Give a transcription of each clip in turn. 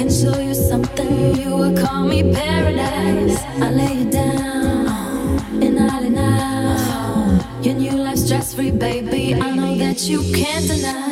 can show you something you will call me paradise. I lay you down and all in out. Your new life's stress free, baby. I know that you can't deny.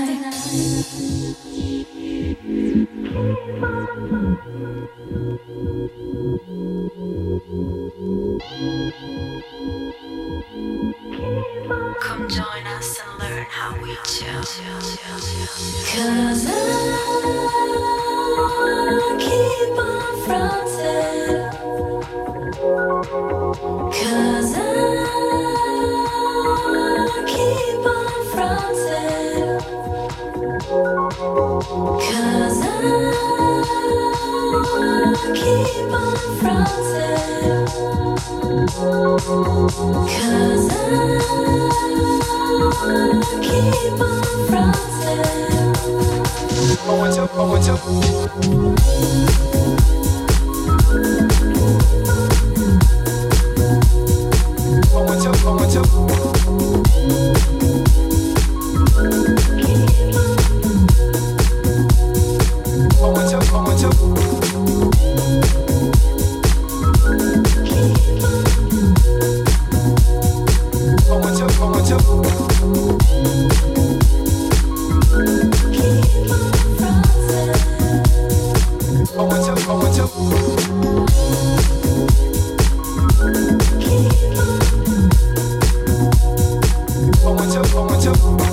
winter, winter.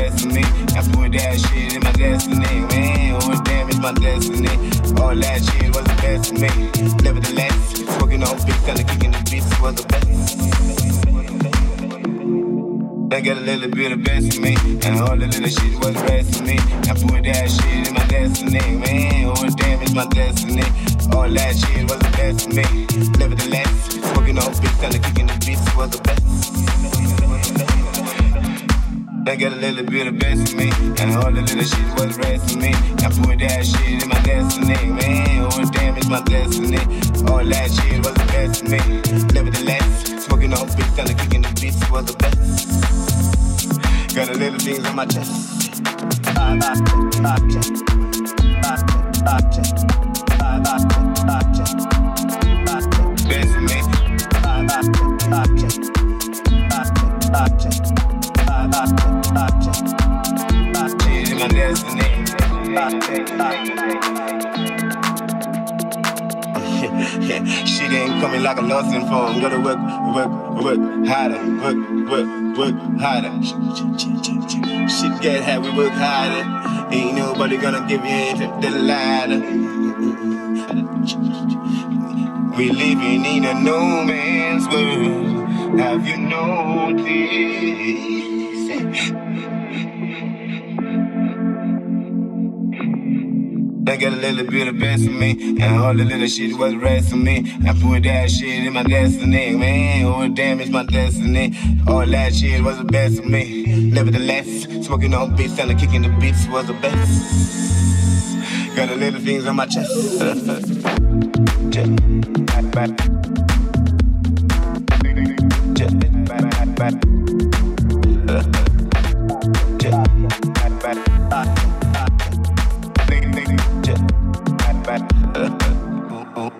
destiny. I put that shit in my destiny. Man, oh damn, it's my destiny. All that shit was the best for me. Nevertheless, smoking on beats and kicking the beats was the best. They got a little bit of best for me, and all the little shit was best for me. I put that shit in my destiny, man. Oh damn, it's my destiny. All that shit was the best for me. Nevertheless, smoking on beats and kicking the beats was the best. They got a little bit of best in me, and all the little shit was of me. I put that shit in my destiny, man. Oh damn, it's my destiny. All that shit was the best in me. Nevertheless, smoking on bricks and kicking the beats was the best. Got a little things on my chest. Bye bye, bye, bye, bye, bye, bye, bye, bye, bye. she ain't coming like a lesson phone. Gotta work, work, work harder, work, work, work harder. Shit get hard, we work harder. Ain't nobody gonna give you anything the ladder. We living in a no man's world. Have you noticed? I got a little bit of best of me, and all the little shit was rest of me. I put that shit in my destiny, man. Oh, damage my destiny. All that shit was the best of me. Nevertheless, smoking on beats and kicking the beats was the best. Got a little things on my chest.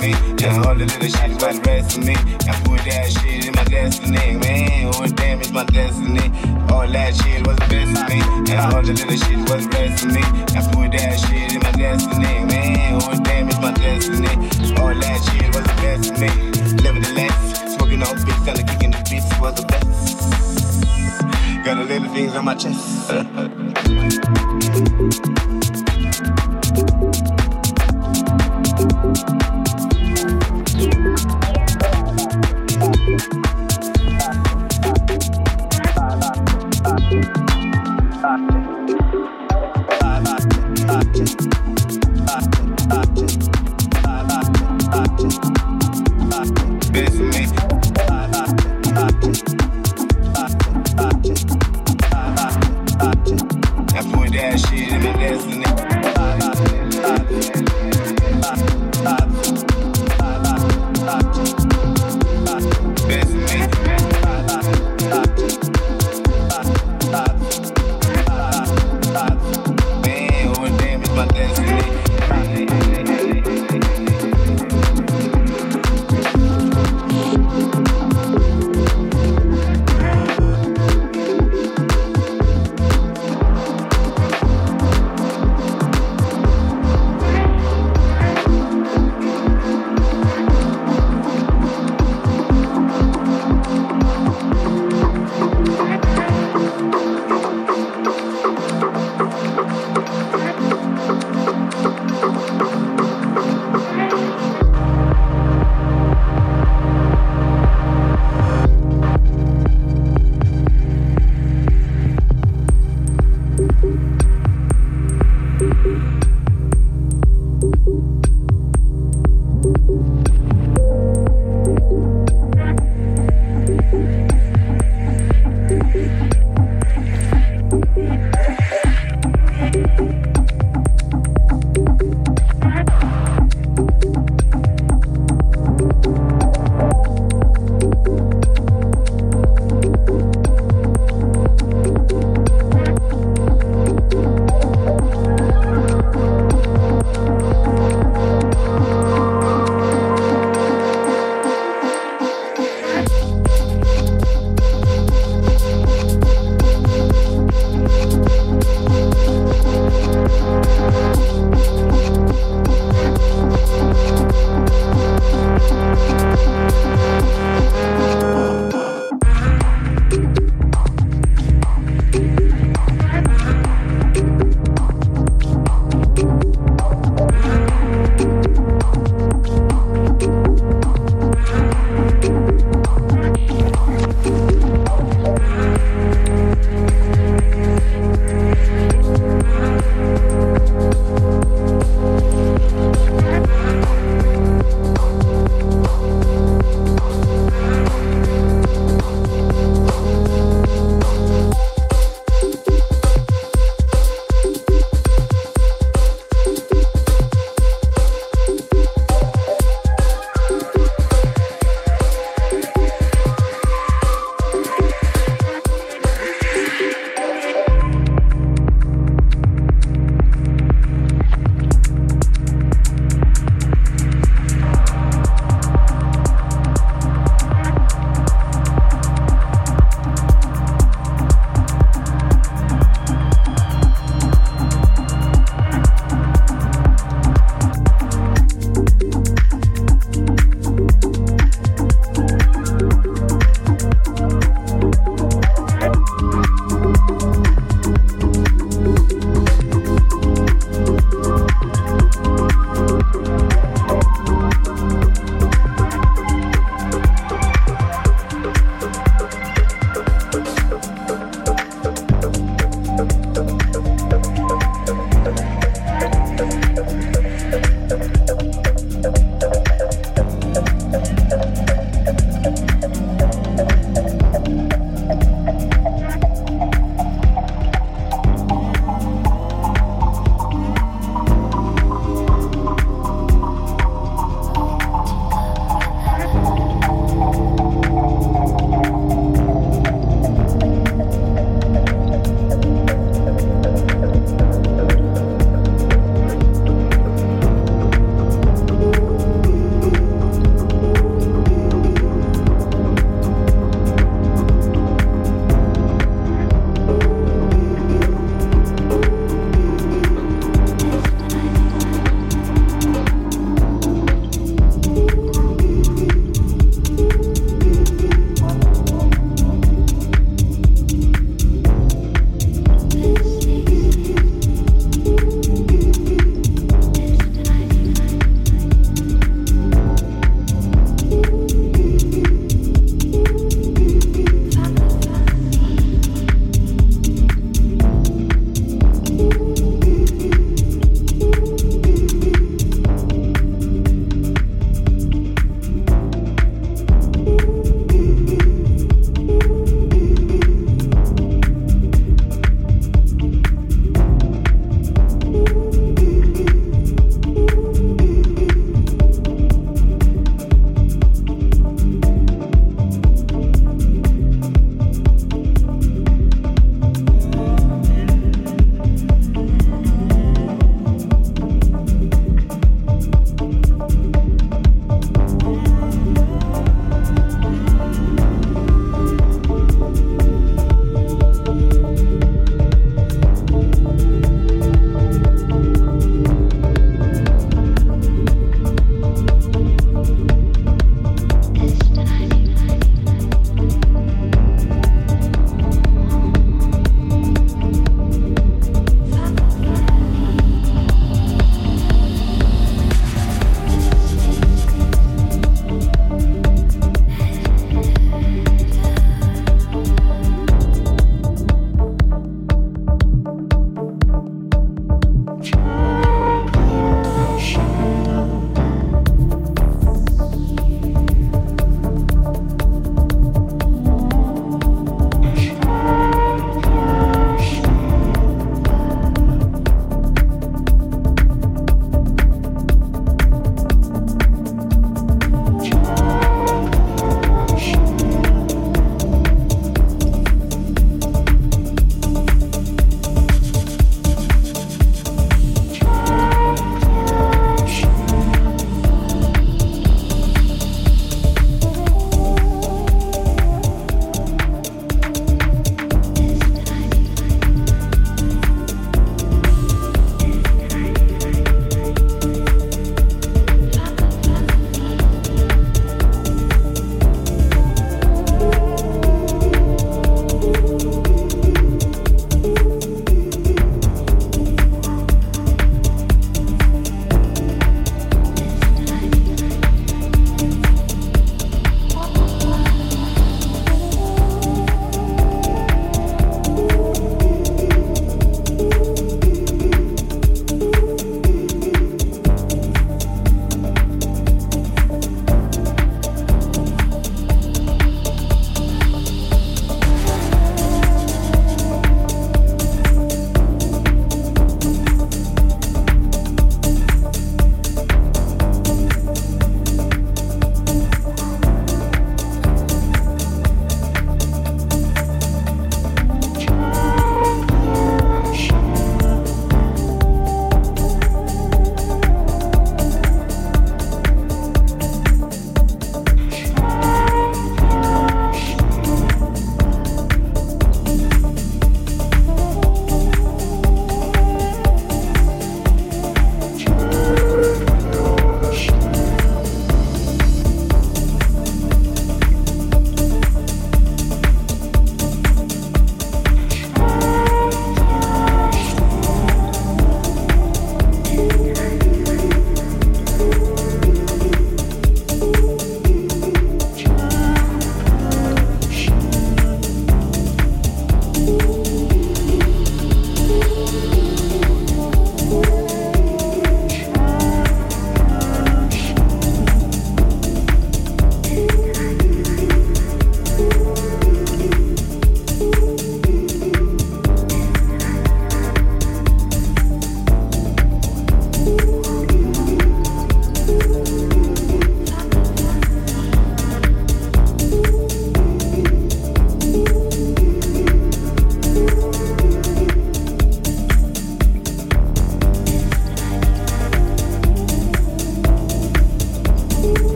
me. All the little shit was about the rest of me. I put that shit in my destiny, man. Oh damn, it's my destiny. All that shit was the best of me. Yeah, all the little shit was the of me. I put that shit in my destiny, man. Oh damn, it's my destiny. All that shit was the best of me. Living the life, smoking all big, selling, kicking the beats was the best. Got a little things on my chest.